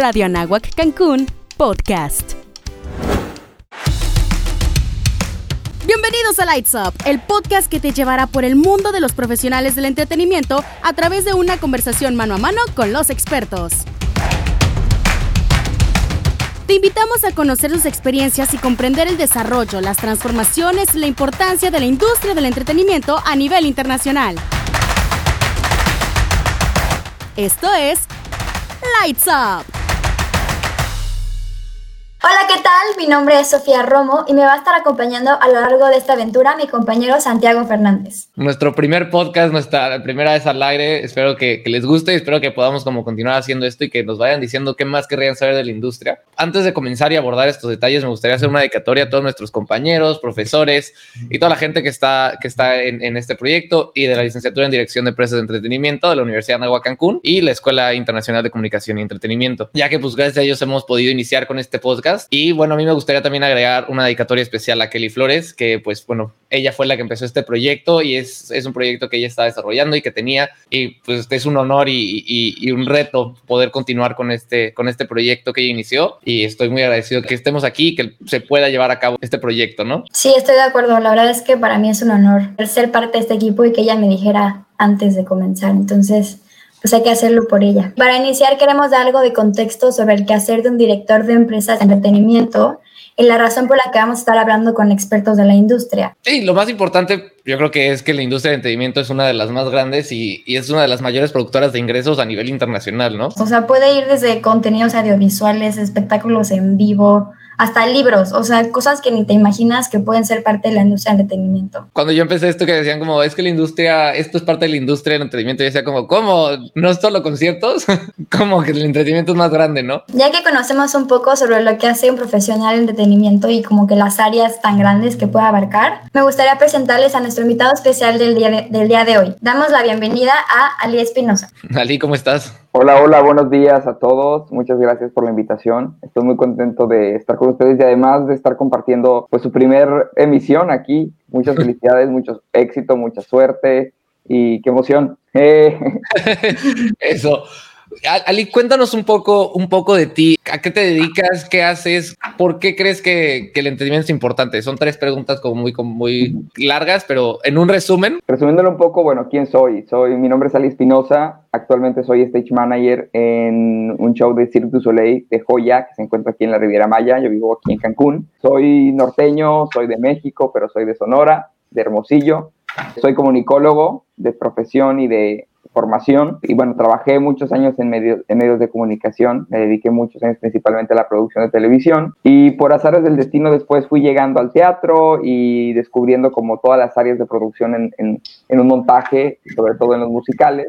Radio Anáhuac Cancún, podcast. Bienvenidos a Lights Up, el podcast que te llevará por el mundo de los profesionales del entretenimiento a través de una conversación mano a mano con los expertos. Te invitamos a conocer sus experiencias y comprender el desarrollo, las transformaciones y la importancia de la industria del entretenimiento a nivel internacional. Esto es Lights Up. Hola, ¿qué tal? Mi nombre es Sofía Romo y me va a estar acompañando a lo largo de esta aventura mi compañero Santiago Fernández. Nuestro primer podcast, nuestra primera vez al aire. Espero que, les guste y espero que podamos como continuar haciendo esto y que nos vayan diciendo qué más querrían saber de la industria. Antes de comenzar y abordar estos detalles, me gustaría hacer una dedicatoria a todos nuestros compañeros, profesores y toda la gente que está, que está en, este proyecto y de la licenciatura en Dirección de Empresas de Entretenimiento de la Universidad de Nagua Cancún y la Escuela Internacional de Comunicación y Entretenimiento, ya que pues gracias a ellos hemos podido iniciar con este podcast y bueno, a mí me gustaría también agregar una dedicatoria especial a Kelly Flores, que pues bueno, ella fue la que empezó este proyecto y es, es un proyecto que ella está desarrollando y que tenía y pues es un honor y, y, un reto poder continuar con este, con este proyecto que ella inició y estoy muy agradecido que estemos aquí y que se pueda llevar a cabo este proyecto, ¿no? Sí, estoy de acuerdo. La verdad es que para mí es un honor ser parte de este equipo y que ella me dijera antes de comenzar. Entonces, pues hay que hacerlo por ella. Para iniciar queremos dar algo de contexto sobre el quehacer de un director de empresas de entretenimiento y la razón por la que vamos a estar hablando con expertos de la industria. Sí, lo más importante yo creo que es que la industria de entretenimiento es una de las más grandes y, y, es una de las mayores productoras de ingresos a nivel internacional, ¿no? O sea, puede ir desde contenidos audiovisuales, espectáculos en vivo, hasta libros, o sea, cosas que ni te imaginas que pueden ser parte de la industria del entretenimiento. Cuando yo empecé esto que decían como, es que la industria, esto es parte de la industria del entretenimiento, yo decía como, ¿cómo? ¿No es solo conciertos? como que el entretenimiento es más grande, ¿no? Ya que conocemos un poco sobre lo que hace un profesional de entretenimiento y como que las áreas tan grandes que puede abarcar, me gustaría presentarles a nuestro invitado especial del día de, del día de hoy. Damos la bienvenida a Ali Espinosa. Ali, ¿cómo estás? Hola, hola, buenos días a todos. Muchas gracias por la invitación. Estoy muy contento de estar con ustedes y además de estar compartiendo pues su primer emisión aquí. Muchas felicidades, mucho éxito, mucha suerte y qué emoción. Eso. Ali, cuéntanos un poco, un poco de ti. ¿A qué te dedicas? ¿Qué haces? ¿Por qué crees que, el entretenimiento es importante? Son tres preguntas como muy, muy largas, pero en un resumen. Resumiéndolo un poco, bueno, ¿quién soy? Soy, mi nombre es Ali Espinosa. Actualmente soy stage manager en un show de Cirque du Soleil de Joya, que se encuentra aquí en la Riviera Maya. Yo vivo aquí en Cancún. Soy norteño, soy de México, pero soy de Sonora, de Hermosillo. Soy comunicólogo de profesión y de formación y bueno, trabajé muchos años en medios, en medios de comunicación, me dediqué muchos años principalmente a la producción de televisión y por azares del destino después fui llegando al teatro y descubriendo como todas las áreas de producción en, en, un montaje, sobre todo en los musicales.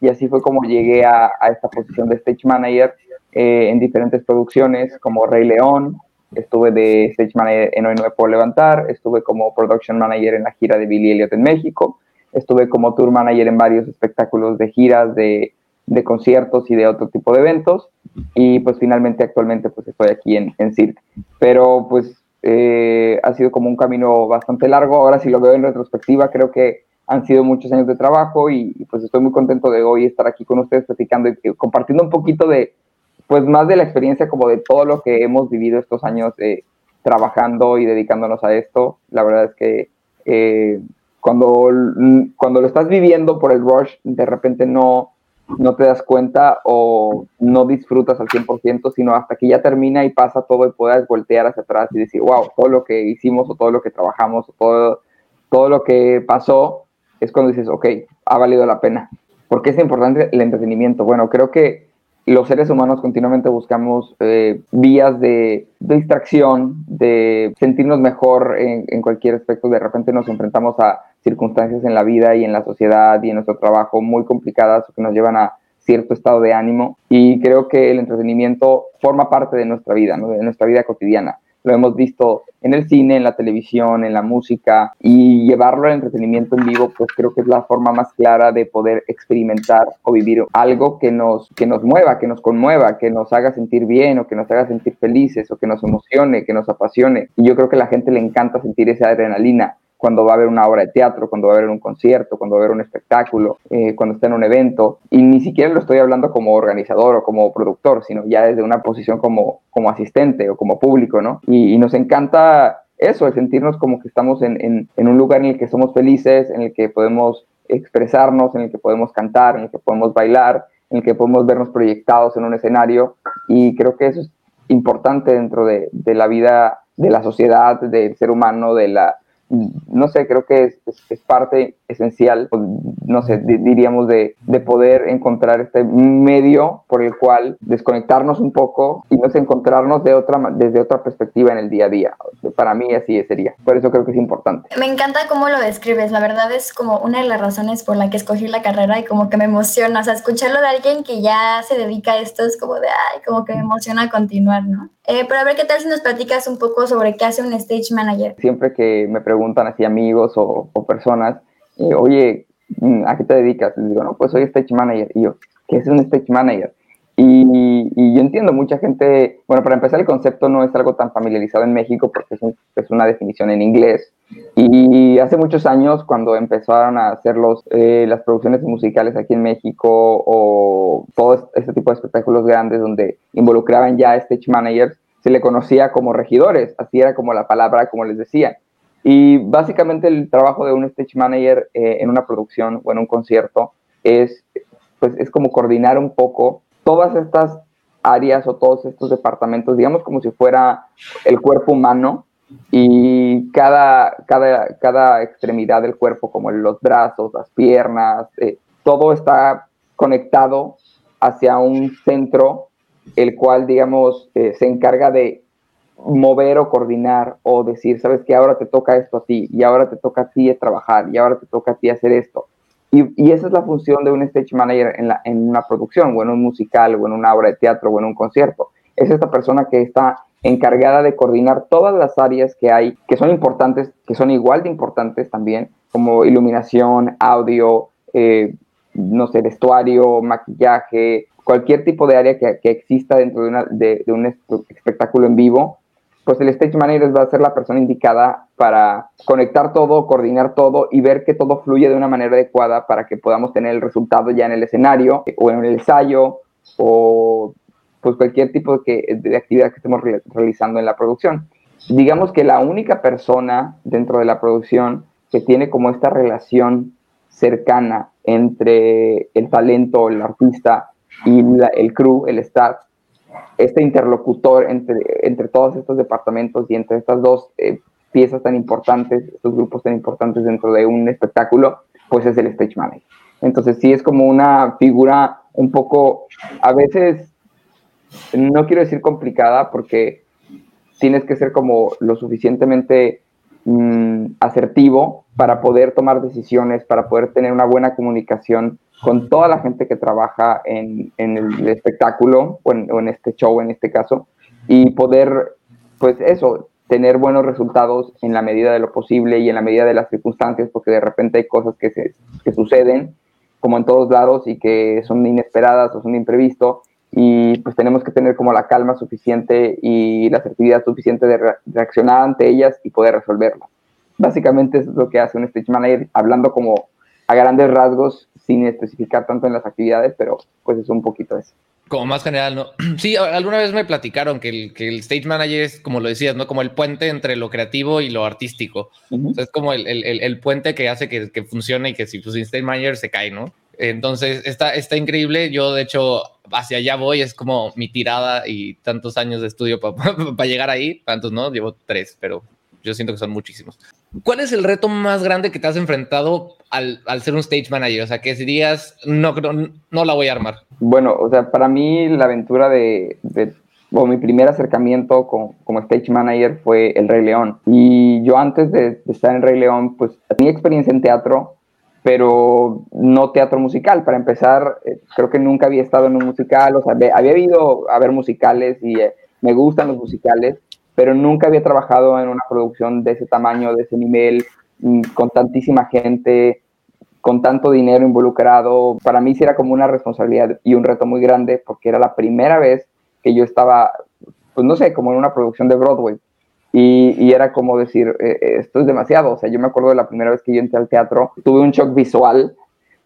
Y así fue como llegué a, a esta posición de stage manager eh, en diferentes producciones como Rey León, estuve de stage manager en Hoy No Me Puedo Levantar, estuve como production manager en la gira de Billy Elliot en México Estuve como tour manager en varios espectáculos de giras, de, de conciertos y de otro tipo de eventos. Y pues finalmente actualmente pues estoy aquí en, en Cirque. Pero pues eh, ha sido como un camino bastante largo. Ahora si lo veo en retrospectiva, creo que han sido muchos años de trabajo y, pues estoy muy contento de hoy estar aquí con ustedes platicando y compartiendo un poquito de, pues más de la experiencia como de todo lo que hemos vivido estos años eh, trabajando y dedicándonos a esto. La verdad es que eh, cuando, cuando lo estás viviendo por el rush, de repente no, no te das cuenta o no disfrutas al 100%, sino hasta que ya termina y pasa todo y puedas voltear hacia atrás y decir, wow, todo lo que hicimos o todo lo que trabajamos o todo, todo lo que pasó, es cuando dices, ok, ha valido la pena. ¿Por qué es importante el entretenimiento? Bueno, creo que los seres humanos continuamente buscamos eh, vías de, distracción, de sentirnos mejor en, en, cualquier aspecto. De repente nos enfrentamos a circunstancias en la vida y en la sociedad y en nuestro trabajo muy complicadas que nos llevan a cierto estado de ánimo. Y creo que el entretenimiento forma parte de nuestra vida, de nuestra vida cotidiana lo hemos visto en el cine, en la televisión, en la música, y llevarlo al entretenimiento en vivo, pues creo que es la forma más clara de poder experimentar o vivir algo que nos, que nos mueva, que nos conmueva, que nos haga sentir bien o que nos haga sentir felices o que nos emocione, que nos apasione. Y yo creo que a la gente le encanta sentir esa adrenalina cuando va a haber una obra de teatro, cuando va a haber un concierto, cuando va a haber un espectáculo, eh, cuando está en un evento. Y ni siquiera lo estoy hablando como organizador o como productor, sino ya desde una posición como, como asistente o como público, ¿no? Y, nos encanta eso, el sentirnos como que estamos en, en un lugar en el que somos felices, en el que podemos expresarnos, en el que podemos cantar, en el que podemos bailar, en el que podemos vernos proyectados en un escenario. Y creo que eso es importante dentro de, de la vida de la sociedad, del ser humano, de la, no sé, creo que es, es, parte esencial, no sé, diríamos de, de, poder encontrar este medio por el cual desconectarnos un poco y no sé, encontrarnos de otra, desde otra perspectiva en el día a día. Para mí así sería. Por eso creo que es importante. Me encanta cómo lo describes. La verdad es como una de las razones por la que escogí la carrera y como que me emociona. O sea, escucharlo de alguien que ya se dedica a esto es como de, ay, como que me emociona continuar, ¿no? Eh, pero a ver, ¿qué tal si nos platicas un poco sobre qué hace un stage manager? Siempre que me preguntan así amigos o, personas, eh, oye, mm, ¿a qué te dedicas? Les digo, no, pues soy stage manager. Y yo, ¿qué es un stage manager? Y, y, yo entiendo, mucha gente, bueno, para empezar el concepto no es algo tan familiarizado en México porque es, es una definición en inglés. Y hace muchos años, cuando empezaron a hacer los, eh, las producciones musicales aquí en México o todo este tipo de espectáculos grandes donde involucraban ya stage managers, se le conocía como regidores, así era como la palabra, como les decía. Y básicamente el trabajo de un stage manager eh, en una producción o en un concierto es, pues, es como coordinar un poco todas estas áreas o todos estos departamentos, digamos como si fuera el cuerpo humano y cada, cada, cada extremidad del cuerpo, como los brazos, las piernas, eh, todo está conectado hacia un centro, el cual, digamos, eh, se encarga de mover o coordinar o decir, sabes que ahora te toca esto a ti y ahora te toca a ti trabajar y ahora te toca a ti hacer esto. Y, y, esa es la función de un stage manager en, la, en una producción o en un musical o en una obra de teatro o en un concierto. Es esta persona que está encargada de coordinar todas las áreas que hay, que son importantes, que son igual de importantes también, como iluminación, audio, eh, no sé, vestuario, maquillaje, cualquier tipo de área que, exista dentro de, una, de, un espectáculo en vivo, pues el stage manager va a ser la persona indicada para conectar todo, coordinar todo y ver que todo fluye de una manera adecuada para que podamos tener el resultado ya en el escenario o en el ensayo o pues cualquier tipo de, de actividad que estemos realizando en la producción. Digamos que la única persona dentro de la producción que tiene como esta relación cercana entre el talento, el artista y el crew, el staff, este interlocutor entre, entre todos estos departamentos y entre estas dos eh, piezas tan importantes, estos grupos tan importantes dentro de un espectáculo, pues es el stage manager. Entonces sí es como una figura un poco, a veces no quiero decir complicada porque tienes que ser como lo suficientemente mm, asertivo para poder tomar decisiones, para poder tener una buena comunicación con toda la gente que trabaja en, el espectáculo o en, este show en este caso y poder, pues eso, tener buenos resultados en la medida de lo posible y en la medida de las circunstancias, porque de repente hay cosas que, se, que suceden como en todos lados y que son inesperadas o son imprevisto y pues tenemos que tener como la calma suficiente y la asertividad suficiente de reaccionar ante ellas y poder resolverlo. Básicamente es lo que hace un stage manager, hablando como a grandes rasgos, sin especificar tanto en las actividades, pero pues es un poquito eso. Como más general, ¿no? Sí, alguna vez me platicaron que el, que el stage manager es, como lo decías, ¿no? Como el puente entre lo creativo y lo artístico. es como el, el, el, puente que hace que, que, funcione y que si pues, stage manager se cae, ¿no? Entonces, está, está increíble. Yo, de hecho, hacia allá voy. Es como mi tirada y tantos años de estudio para llegar ahí. Tantos, ¿no? Llevo tres, pero yo siento que son muchísimos. ¿Cuál es el reto más grande que te has enfrentado al, al ser un stage manager? O sea, que dirías, no, no, no la voy a armar. Bueno, o sea, para mí la aventura de, de o mi primer acercamiento con, como stage manager fue El Rey León. Y yo antes de, estar en Rey León, pues tenía experiencia en teatro, pero no teatro musical. Para empezar, eh, creo que nunca había estado en un musical, o sea, había ido a ver musicales y eh, me gustan los musicales, pero nunca había trabajado en una producción de ese tamaño, de ese nivel, mm, con tantísima gente, con tanto dinero involucrado. Para mí sí era como una responsabilidad y un reto muy grande porque era la primera vez que yo estaba, pues no sé, como en una producción de Broadway. Y, era como decir, eh, eh, esto es demasiado. O sea, yo me acuerdo de la primera vez que yo entré al teatro, tuve un shock visual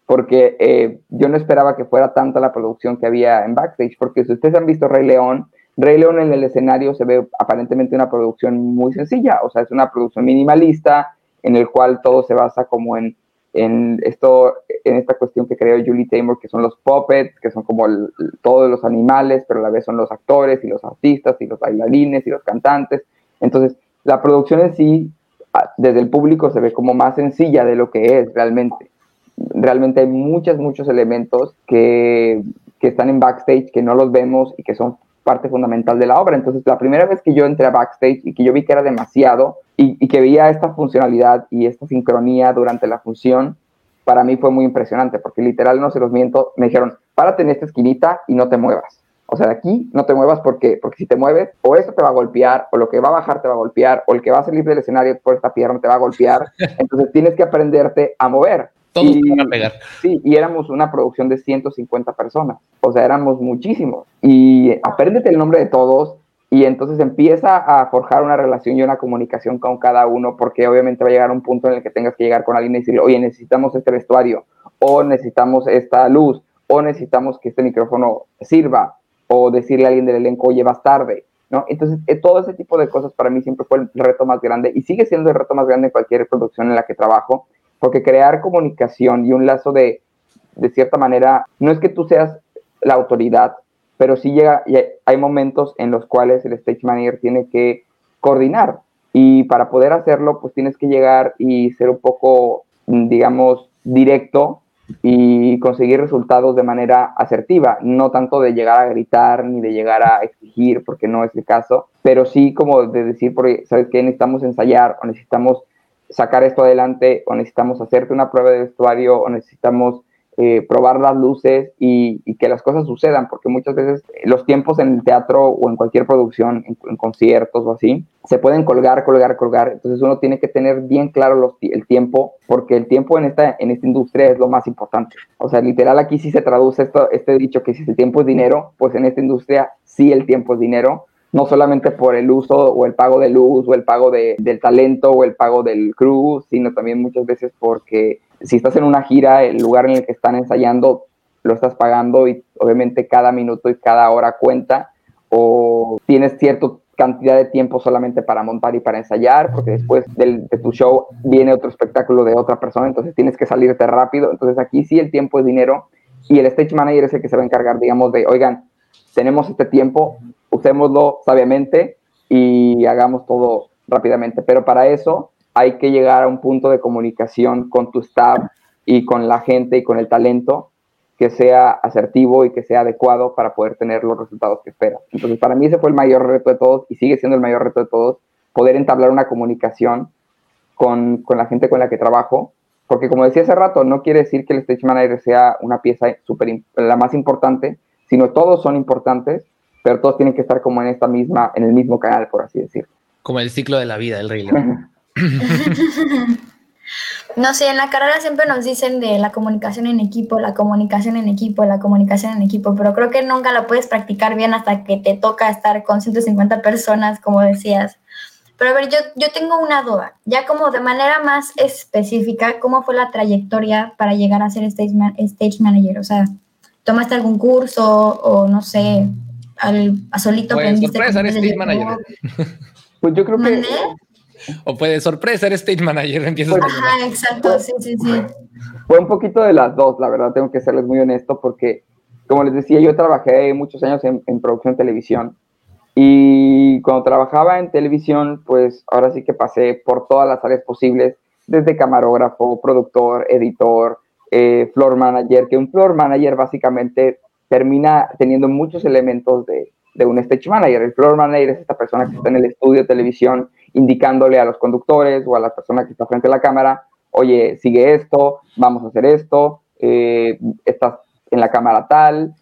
porque eh, yo no esperaba que fuera tanta la producción que había en backstage, porque si ustedes han visto Rey León, Rey León en el escenario se ve aparentemente una producción muy sencilla, o sea, es una producción minimalista en el cual todo se basa como en, en esto, en esta cuestión que creó Julie Taymor, que son los puppets, que son como todos los animales, pero a la vez son los actores y los artistas y los bailarines y los cantantes. Entonces, la producción en sí, desde el público, se ve como más sencilla de lo que es realmente. Realmente hay muchos, muchos elementos que, que están en backstage, que no los vemos y que son parte fundamental de la obra. Entonces, la primera vez que yo entré a backstage y que yo vi que era demasiado y, y, que veía esta funcionalidad y esta sincronía durante la función, para mí fue muy impresionante, porque literal, no se los miento, me dijeron, párate en esta esquinita y no te muevas. O sea, de aquí no te muevas porque, porque si te mueves, o eso te va a golpear, o lo que va a bajar te va a golpear, o el que va a salir del escenario por esta pierna te va a golpear. Entonces tienes que aprenderte a mover. Todos y, van a pegar. Sí, y éramos una producción de 150 personas. O sea, éramos muchísimos. Y apréndete el nombre de todos, y entonces empieza a forjar una relación y una comunicación con cada uno, porque obviamente va a llegar un punto en el que tengas que llegar con alguien y decirle, oye, necesitamos este vestuario, o necesitamos esta luz, o necesitamos que este micrófono sirva, o decirle a alguien del elenco, oye, vas tarde, ¿no? Entonces, eh, todo ese tipo de cosas para mí siempre fue el reto más grande y sigue siendo el reto más grande en cualquier producción en la que trabajo, porque crear comunicación y un lazo de, de cierta manera, no es que tú seas la autoridad, pero sí llega, y hay momentos en los cuales el stage manager tiene que coordinar y para poder hacerlo, pues tienes que llegar y ser un poco, digamos, directo y conseguir resultados de manera asertiva, no tanto de llegar a gritar ni de llegar a exigir, porque no es el caso, pero sí como de decir, porque, ¿sabes qué? Necesitamos ensayar o necesitamos sacar esto adelante o necesitamos hacerte una prueba de vestuario o necesitamos eh, probar las luces y, que las cosas sucedan, porque muchas veces los tiempos en el teatro o en cualquier producción, en, conciertos o así, se pueden colgar, colgar, colgar. Entonces uno tiene que tener bien claro los, el tiempo, porque el tiempo en esta, en esta industria es lo más importante. O sea, literal aquí sí se traduce esto, este dicho que si el tiempo es dinero, pues en esta industria sí el tiempo es dinero no solamente por el uso o el pago de luz o el pago de, del talento o el pago del crew, sino también muchas veces porque si estás en una gira, el lugar en el que están ensayando lo estás pagando y obviamente cada minuto y cada hora cuenta o tienes cierta cantidad de tiempo solamente para montar y para ensayar, porque después de tu show viene otro espectáculo de otra persona, entonces tienes que salirte rápido. Entonces aquí sí el tiempo es dinero y el stage manager es el que se va a encargar, digamos, de, oigan, tenemos este tiempo, usémoslo sabiamente y hagamos todo rápidamente. Pero para eso hay que llegar a un punto de comunicación con tu staff y con la gente y con el talento que sea asertivo y que sea adecuado para poder tener los resultados que esperas. Entonces, para mí ese fue el mayor reto de todos y sigue siendo el mayor reto de todos, poder entablar una comunicación con, con la gente con la que trabajo, porque como decía hace rato, no quiere decir que el stage manager sea una pieza super, la más importante, sino todos son importantes, pero todos tienen que estar como en esta misma, en el mismo canal, por así decirlo. Como el ciclo de la vida, el rey. No sé, en la carrera siempre nos dicen de la comunicación en equipo, la comunicación en equipo, la comunicación en equipo, pero creo que nunca la puedes practicar bien hasta que te toca estar con 150 personas, como decías. Pero a ver, yo, yo tengo una duda, ya como de manera más específica, ¿cómo fue la trayectoria para llegar a ser stage, stage manager? O sea, ¿tomaste algún curso o no sé, al, a solito pues, sorpresa, eres stage manager. Pues yo creo que... O puede sorpresa, eres stage manager, empiezas pues, Ajá, exacto, sí, sí, sí. Fue un poquito de las dos, la verdad, tengo que serles muy honesto, porque, como les decía, yo trabajé muchos años en, en producción televisión, y cuando trabajaba en televisión, pues ahora sí que pasé por todas las áreas posibles, desde camarógrafo, productor, editor, eh, floor manager, que un floor manager básicamente termina teniendo muchos elementos de, de un stage manager. El floor manager es esta persona que está en el estudio de televisión indicándole a los conductores o a la persona que está frente a la cámara, oye, sigue esto, vamos a hacer esto, eh, estás en la cámara tal,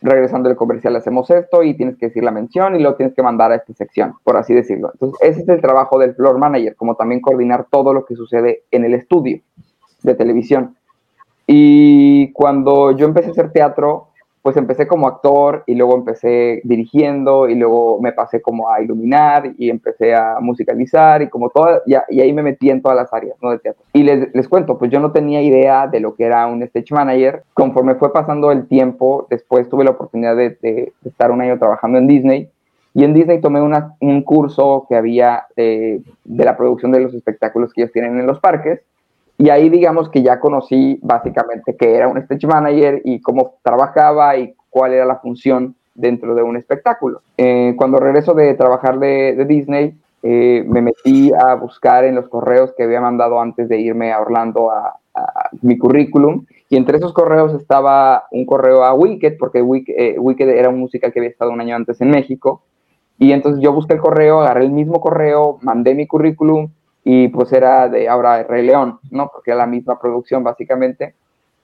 regresando del comercial hacemos esto y tienes que decir la mención y luego tienes que mandar a esta sección, por así decirlo. Entonces, ese es el trabajo del floor manager, como también coordinar todo lo que sucede en el estudio de televisión. Y cuando yo empecé a hacer teatro, pues empecé como actor y luego empecé dirigiendo y luego me pasé como a iluminar y empecé a musicalizar y como todo, y, y ahí me metí en todas las áreas, ¿no? De teatro. Y les, les, cuento, pues yo no tenía idea de lo que era un stage manager. Conforme fue pasando el tiempo, después tuve la oportunidad de, estar un año trabajando en Disney y en Disney tomé una, un curso que había de la producción de los espectáculos que ellos tienen en los parques y ahí digamos que ya conocí básicamente qué era un stage manager y cómo trabajaba y cuál era la función dentro de un espectáculo. Eh, cuando regreso de trabajar de, Disney, eh, me metí a buscar en los correos que había mandado antes de irme a Orlando a, a mi currículum y entre esos correos estaba un correo a Wicked, porque Wicked, eh, Wicked era un musical que había estado un año antes en México. Y entonces yo busqué el correo, agarré el mismo correo, mandé mi currículum y pues era de ahora Rey León, ¿no? Porque era la misma producción básicamente.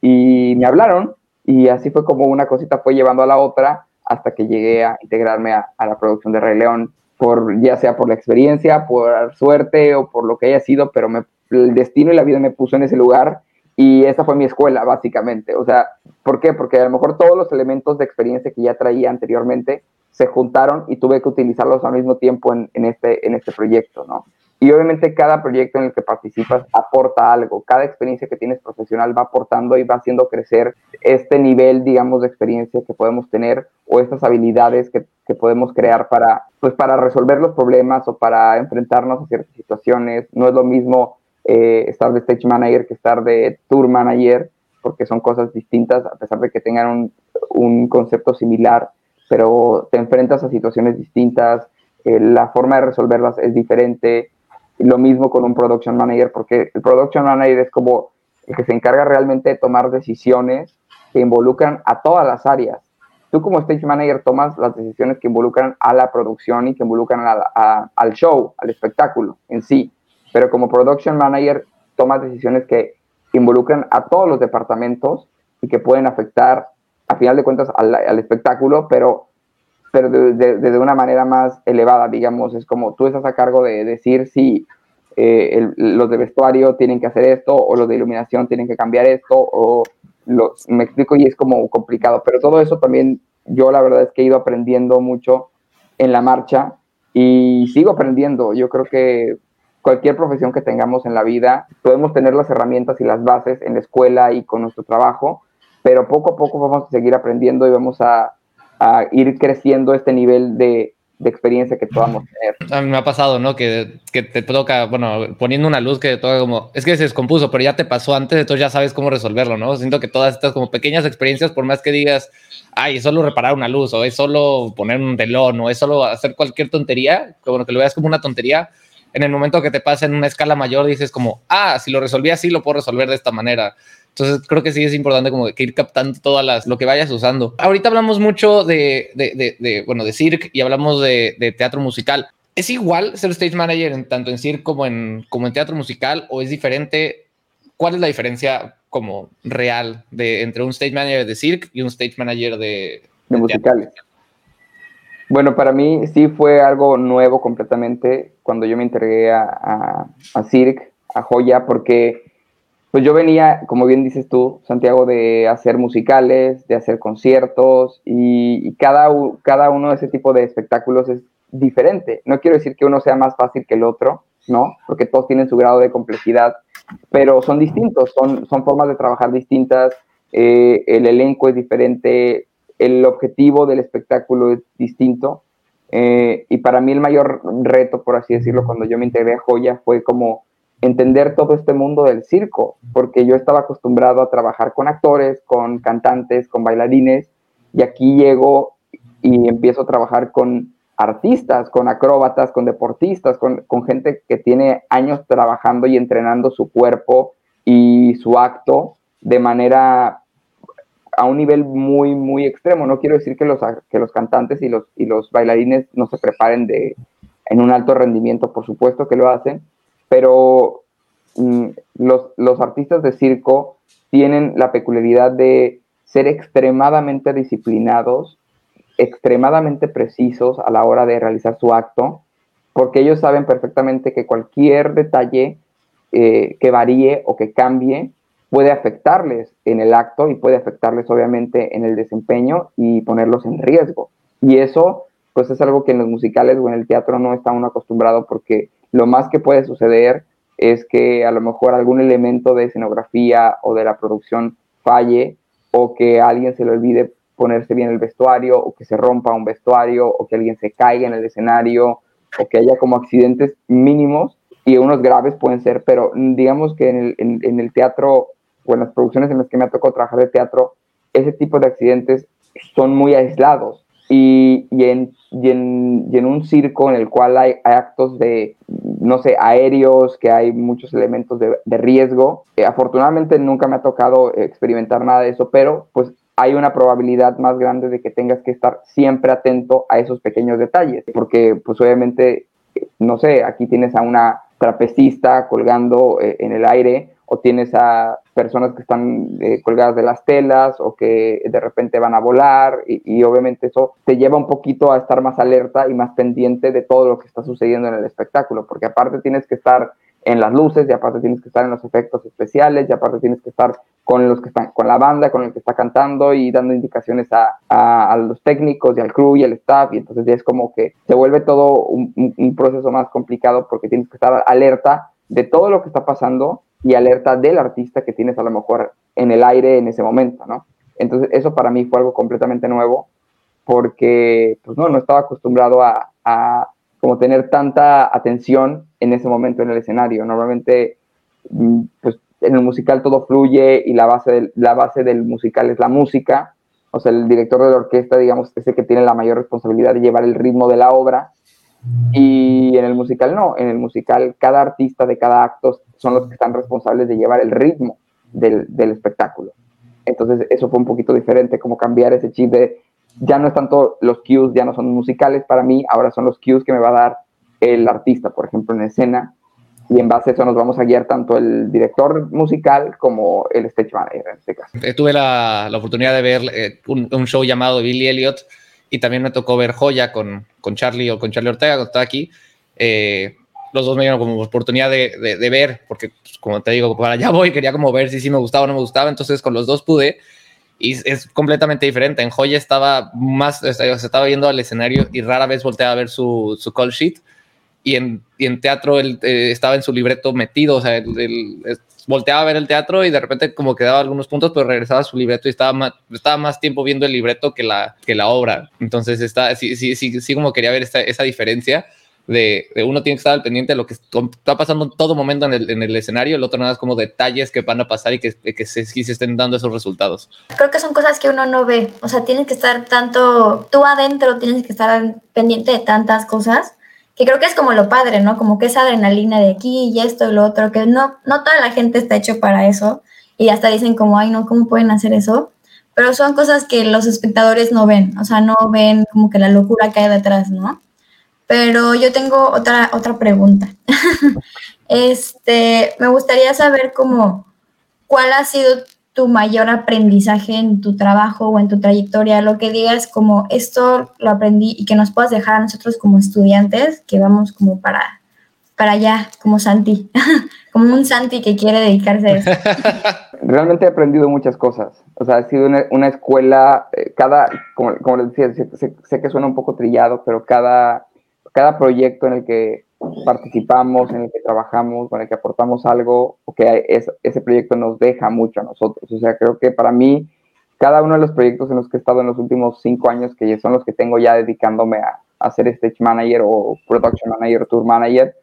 Y me hablaron y así fue como una cosita fue llevando a la otra hasta que llegué a integrarme a, la producción de Rey León, por, ya sea por la experiencia, por suerte o por lo que haya sido, pero el destino y la vida me puso en ese lugar y esa fue mi escuela básicamente. O sea, ¿por qué? Porque a lo mejor todos los elementos de experiencia que ya traía anteriormente se juntaron y tuve que utilizarlos al mismo tiempo en, en este, en este proyecto, ¿no? Y obviamente cada proyecto en el que participas aporta algo, cada experiencia que tienes profesional va aportando y va haciendo crecer este nivel, digamos, de experiencia que podemos tener o estas habilidades que, que podemos crear para, pues, para resolver los problemas o para enfrentarnos a ciertas situaciones. No es lo mismo eh, estar de stage manager que estar de tour manager, porque son cosas distintas, a pesar de que tengan un, un concepto similar, pero te enfrentas a situaciones distintas, eh, la forma de resolverlas es diferente, lo mismo con un production manager, porque el production manager es como el que se encarga realmente de tomar decisiones que involucran a todas las áreas. Tú como stage manager tomas las decisiones que involucran a la producción y que involucran a, al show, al espectáculo en sí. Pero como production manager tomas decisiones que involucran a todos los departamentos y que pueden afectar, a final de cuentas, al, al espectáculo, pero pero de, de, una manera más elevada, digamos, es como tú estás a cargo de decir si eh, los de vestuario tienen que hacer esto o los de iluminación tienen que cambiar esto o los, me explico y es como complicado, pero todo eso también yo la verdad es que he ido aprendiendo mucho en la marcha y sigo aprendiendo, yo creo que cualquier profesión que tengamos en la vida, podemos tener las herramientas y las bases en la escuela y con nuestro trabajo, pero poco a poco vamos a seguir aprendiendo y vamos a a ir creciendo este nivel de, de, experiencia que podamos tener. A mí me ha pasado, ¿no? Que, que te toca, bueno, poniendo una luz que te toca como, es que se descompuso, pero ya te pasó antes, entonces ya sabes cómo resolverlo, ¿no? Siento que todas estas como pequeñas experiencias, por más que digas, ay, es solo reparar una luz, o es solo poner un telón, o es solo hacer cualquier tontería, que bueno, que lo veas como una tontería, en el momento que te pasa en una escala mayor, dices como, ah, si lo resolví así, lo puedo resolver de esta manera. Entonces creo que sí es importante como que ir captando todas las, lo que vayas usando. Ahorita hablamos mucho de, de, de, de bueno, de cirque y hablamos de, teatro musical. ¿Es igual ser stage manager en, tanto en cirque como en, como en teatro musical o es diferente? ¿Cuál es la diferencia como real de, entre un stage manager de cirque y un stage manager de, de musicales? Bueno, para mí sí fue algo nuevo completamente cuando yo me entregué a, a, Cirque, a Joya, porque pues yo venía, como bien dices tú, Santiago, de hacer musicales, de hacer conciertos y, y cada, cada uno de ese tipo de espectáculos es diferente. No quiero decir que uno sea más fácil que el otro, ¿no? Porque todos tienen su grado de complejidad, pero son distintos, son, son formas de trabajar distintas, eh, el elenco es diferente, el objetivo del espectáculo es distinto. Eh, y para mí el mayor reto, por así decirlo, cuando yo me integré a Joya fue como entender todo este mundo del circo, porque yo estaba acostumbrado a trabajar con actores, con cantantes, con bailarines, y aquí llego y empiezo a trabajar con artistas, con acróbatas, con deportistas, con, con gente que tiene años trabajando y entrenando su cuerpo y su acto de manera a un nivel muy, muy extremo. No quiero decir que los, que los cantantes y los, y los bailarines no se preparen de, en un alto rendimiento, por supuesto que lo hacen, pero mm, los, los artistas de circo tienen la peculiaridad de ser extremadamente disciplinados, extremadamente precisos a la hora de realizar su acto, porque ellos saben perfectamente que cualquier detalle eh, que varíe o que cambie puede afectarles en el acto y puede afectarles obviamente en el desempeño y ponerlos en riesgo. Y eso pues es algo que en los musicales o en el teatro no está uno acostumbrado porque lo más que puede suceder es que a lo mejor algún elemento de escenografía o de la producción falle o que alguien se le olvide ponerse bien el vestuario o que se rompa un vestuario o que alguien se caiga en el escenario o que haya como accidentes mínimos y unos graves pueden ser, pero digamos que en el, en el teatro o en las producciones en las que me ha tocado trabajar de teatro, ese tipo de accidentes son muy aislados. Y, y, en, y, en, y, en, un circo en el cual hay, actos de, no sé, aéreos, que hay muchos elementos de, de riesgo, eh, afortunadamente nunca me ha tocado experimentar nada de eso, pero pues hay una probabilidad más grande de que tengas que estar siempre atento a esos pequeños detalles, porque pues obviamente, no sé, aquí tienes a una trapecista colgando eh, en el aire o tienes a personas que están eh, colgadas de las telas o que de repente van a volar y, obviamente eso te lleva un poquito a estar más alerta y más pendiente de todo lo que está sucediendo en el espectáculo, porque aparte tienes que estar en las luces y aparte tienes que estar en los efectos especiales y aparte tienes que estar con los que están con la banda, con el que está cantando y dando indicaciones a, a, los técnicos y al crew y al staff y entonces ya es como que se vuelve todo un, un proceso más complicado porque tienes que estar alerta de todo lo que está pasando y alerta del artista que tienes a lo mejor en el aire en ese momento, ¿no? Entonces eso para mí fue algo completamente nuevo porque pues no, no estaba acostumbrado a, a como tener tanta atención en ese momento en el escenario. Normalmente mm, pues en el musical todo fluye y la base, del, la base del musical es la música. O sea, el director de la orquesta, digamos, es el que tiene la mayor responsabilidad de llevar el ritmo de la obra. Y en el musical no, en el musical cada artista de cada acto son los que están responsables de llevar el ritmo del, espectáculo. Entonces eso fue un poquito diferente, como cambiar ese chip de ya no es tanto los cues, ya no son musicales para mí, ahora son los cues que me va a dar el artista, por ejemplo, en escena, y en base a eso nos vamos a guiar tanto el director musical como el stage manager en este caso. Eh, tuve la, la oportunidad de ver eh, un, un, show llamado Billy Elliot y también me tocó ver Joya con, con Charlie o con Charlie Ortega cuando estaba aquí. Eh, los dos me dieron como oportunidad de, de, de ver, porque pues, como te digo, para allá voy, quería como ver si sí me gustaba o no me gustaba, entonces con los dos pude y es completamente diferente. En Joya estaba más, se estaba viendo al escenario y rara vez volteaba a ver su, su call sheet. Y en, y en teatro él eh, estaba en su libreto metido, o sea, él, él, volteaba a ver el teatro y de repente como que daba algunos puntos, pero regresaba a su libreto y estaba más, estaba más tiempo viendo el libreto que la, que la obra. Entonces, está, sí, sí, sí, sí como quería ver esta, esa diferencia de, de, uno tiene que estar al pendiente de lo que está pasando en todo momento en el, en el escenario, el otro nada es como detalles que van a pasar y que, que se, que se estén dando esos resultados. Creo que son cosas que uno no ve, o sea, tienes que estar tanto, tú adentro tienes que estar pendiente de tantas cosas, que creo que es como lo padre, ¿no? Como que esa adrenalina de aquí y esto y lo otro, que no, no toda la gente está hecho para eso y hasta dicen como, ay, no, ¿cómo pueden hacer eso? Pero son cosas que los espectadores no ven, o sea, no ven como que la locura que hay detrás, ¿no? Pero yo tengo otra, otra pregunta. este, me gustaría saber cómo, cuál ha sido tu mayor aprendizaje en tu trabajo o en tu trayectoria, lo que digas como esto lo aprendí y que nos puedas dejar a nosotros como estudiantes, que vamos como para, para allá, como Santi, como un Santi que quiere dedicarse a eso. Realmente he aprendido muchas cosas, o sea, ha sido una, escuela, eh, cada, como, como les decía, sé, sé que suena un poco trillado, pero cada cada proyecto en el que participamos, en el que trabajamos, con el que aportamos algo, o que es, ese proyecto nos deja mucho a nosotros. O sea, creo que para mí, cada uno de los proyectos en los que he estado en los últimos cinco años, que son los que tengo ya dedicándome a, a ser stage manager o production manager, tour manager,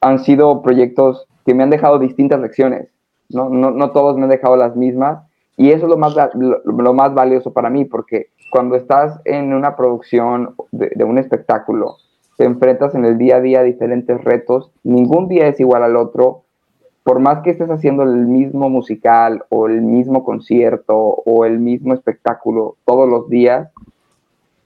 han sido proyectos que me han dejado distintas lecciones. No, no, no todos me han dejado las mismas. Y eso es lo más, lo, más valioso para mí, porque cuando estás en una producción de un espectáculo, te enfrentas en el día a día a diferentes retos, ningún día es igual al otro, por más que estés haciendo el mismo musical o el mismo concierto o el mismo espectáculo todos los días,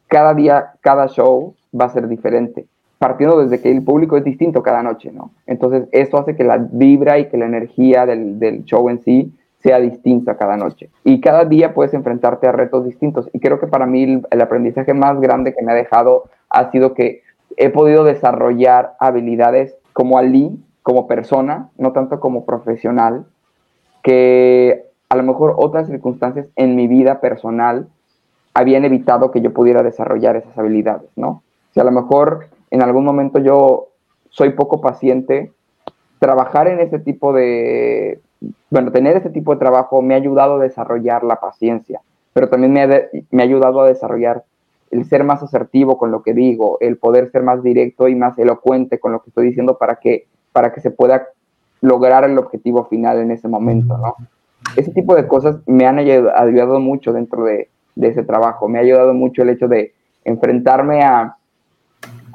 cada día, cada show va a ser diferente, partiendo desde que el público es distinto cada noche, ¿no? Entonces, eso hace que la vibra y que la energía del, show en sí sea distinta cada noche. Y cada día puedes enfrentarte a retos distintos. Y creo que para mí el aprendizaje más grande que me ha dejado ha sido que he podido desarrollar habilidades como Ali, como persona, no tanto como profesional, que a lo mejor otras circunstancias en mi vida personal habían evitado que yo pudiera desarrollar esas habilidades, ¿no? Si a lo mejor en algún momento yo soy poco paciente, trabajar en ese tipo de, bueno, tener ese tipo de trabajo me ha ayudado a desarrollar la paciencia, pero también me ha, me ha ayudado a desarrollar el ser más asertivo con lo que digo, el poder ser más directo y más elocuente con lo que estoy diciendo para que, para que se pueda lograr el objetivo final en ese momento, ¿no? Ese tipo de cosas me han ayudado mucho dentro de, de ese trabajo, me ha ayudado mucho el hecho de enfrentarme a,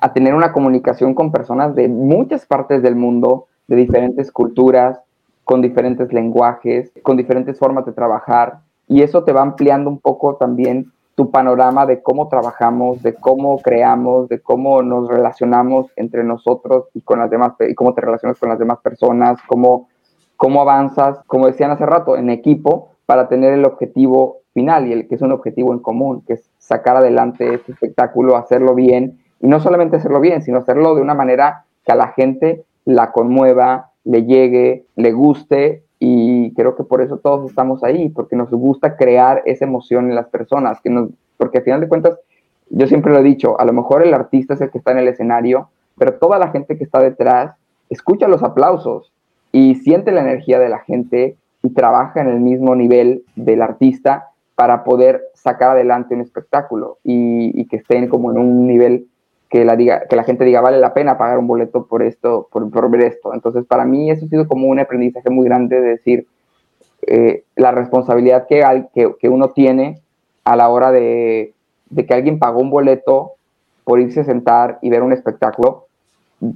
a tener una comunicación con personas de muchas partes del mundo, de diferentes culturas, con diferentes lenguajes, con diferentes formas de trabajar, y eso te va ampliando un poco también tu panorama de cómo trabajamos, de cómo creamos, de cómo nos relacionamos entre nosotros y con las demás, y cómo te relacionas con las demás personas, cómo, cómo avanzas, como decían hace rato, en equipo para tener el objetivo final y el que es un objetivo en común, que es sacar adelante este espectáculo, hacerlo bien, y no solamente hacerlo bien, sino hacerlo de una manera que a la gente la conmueva, le llegue, le guste y creo que por eso todos estamos ahí, porque nos gusta crear esa emoción en las personas, que nos, porque al final de cuentas, yo siempre lo he dicho, a lo mejor el artista es el que está en el escenario, pero toda la gente que está detrás escucha los aplausos y siente la energía de la gente y trabaja en el mismo nivel del artista para poder sacar adelante un espectáculo y, y que estén como en un nivel que la, diga, que la gente diga, vale la pena pagar un boleto por esto, por, ver esto. Entonces, para mí eso ha sido como un aprendizaje muy grande de decir eh, la responsabilidad que, que, que, uno tiene a la hora de, de, que alguien pagó un boleto por irse a sentar y ver un espectáculo,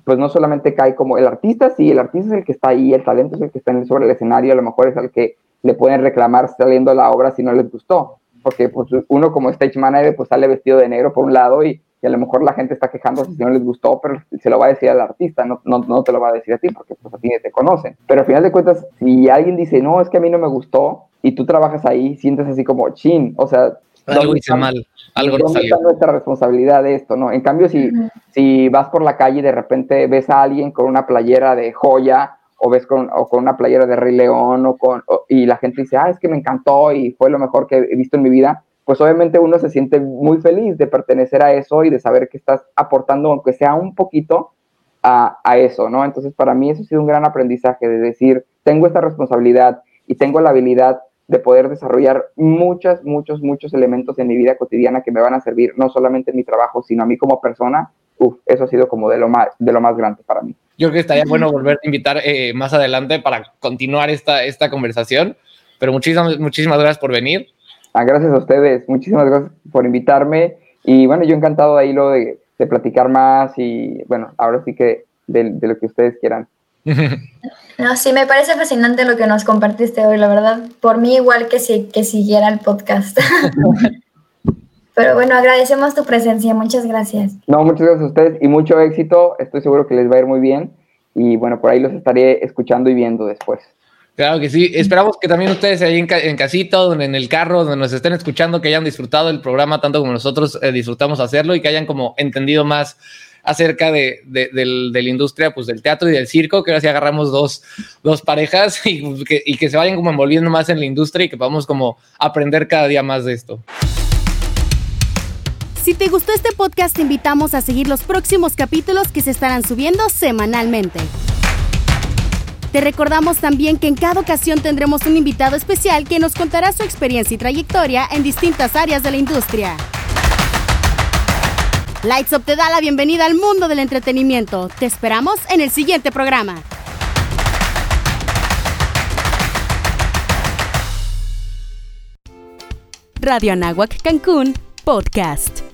pues no solamente cae como el artista, sí, el artista es el que está ahí, el talento es el que está sobre el escenario, a lo mejor es el que le pueden reclamar saliendo la obra si no les gustó, porque pues, uno como stage manager pues sale vestido de negro por un lado y y a lo mejor la gente está quejándose si no les gustó, pero se lo va a decir al artista, no, no, no te lo va a decir a ti, porque pues a ti te conocen. Pero al final de cuentas, si alguien dice, no, es que a mí no me gustó, y tú trabajas ahí, sientes así como, chin, o sea... Algo hice mal, algo no salió. Está nuestra responsabilidad de esto, ¿no? En cambio, si, si vas por la calle y de repente ves a alguien con una playera de joya, o ves con, o con una playera de Rey León, o con, y la gente dice, ah, es que me encantó y fue lo mejor que he visto en mi vida, pues obviamente uno se siente muy feliz de pertenecer a eso y de saber que estás aportando, aunque sea un poquito, a, a, eso, ¿no? Entonces, para mí eso ha sido un gran aprendizaje de decir, tengo esta responsabilidad y tengo la habilidad de poder desarrollar muchos, muchos, muchos elementos en mi vida cotidiana que me van a servir, no solamente en mi trabajo, sino a mí como persona. Uf, eso ha sido como de lo más, de lo más grande para mí. Yo creo que estaría bueno volver a invitar eh, más adelante para continuar esta, esta conversación, pero muchísimas, muchísimas gracias por venir. Ah, gracias a ustedes, muchísimas gracias por invitarme y bueno, yo encantado de ahí lo de, de platicar más y bueno, ahora sí que de, de, lo que ustedes quieran. No, sí, me parece fascinante lo que nos compartiste hoy, la verdad, por mí igual que si que siguiera el podcast. Pero bueno, agradecemos tu presencia, muchas gracias. No, muchas gracias a ustedes y mucho éxito, estoy seguro que les va a ir muy bien y bueno, por ahí los estaré escuchando y viendo después. Claro que sí. Esperamos que también ustedes ahí en, ca en casita, en el carro, donde nos estén escuchando, que hayan disfrutado el programa tanto como nosotros eh, disfrutamos hacerlo y que hayan como entendido más acerca de, de, de, de, la industria, pues del teatro y del circo, que ahora sí agarramos dos, dos parejas y que, y que se vayan como envolviendo más en la industria y que podamos como aprender cada día más de esto. Si te gustó este podcast, te invitamos a seguir los próximos capítulos que se estarán subiendo semanalmente. Te recordamos también que en cada ocasión tendremos un invitado especial que nos contará su experiencia y trayectoria en distintas áreas de la industria. Lights Up te da la bienvenida al mundo del entretenimiento. Te esperamos en el siguiente programa. Radio Anáhuac Cancún Podcast.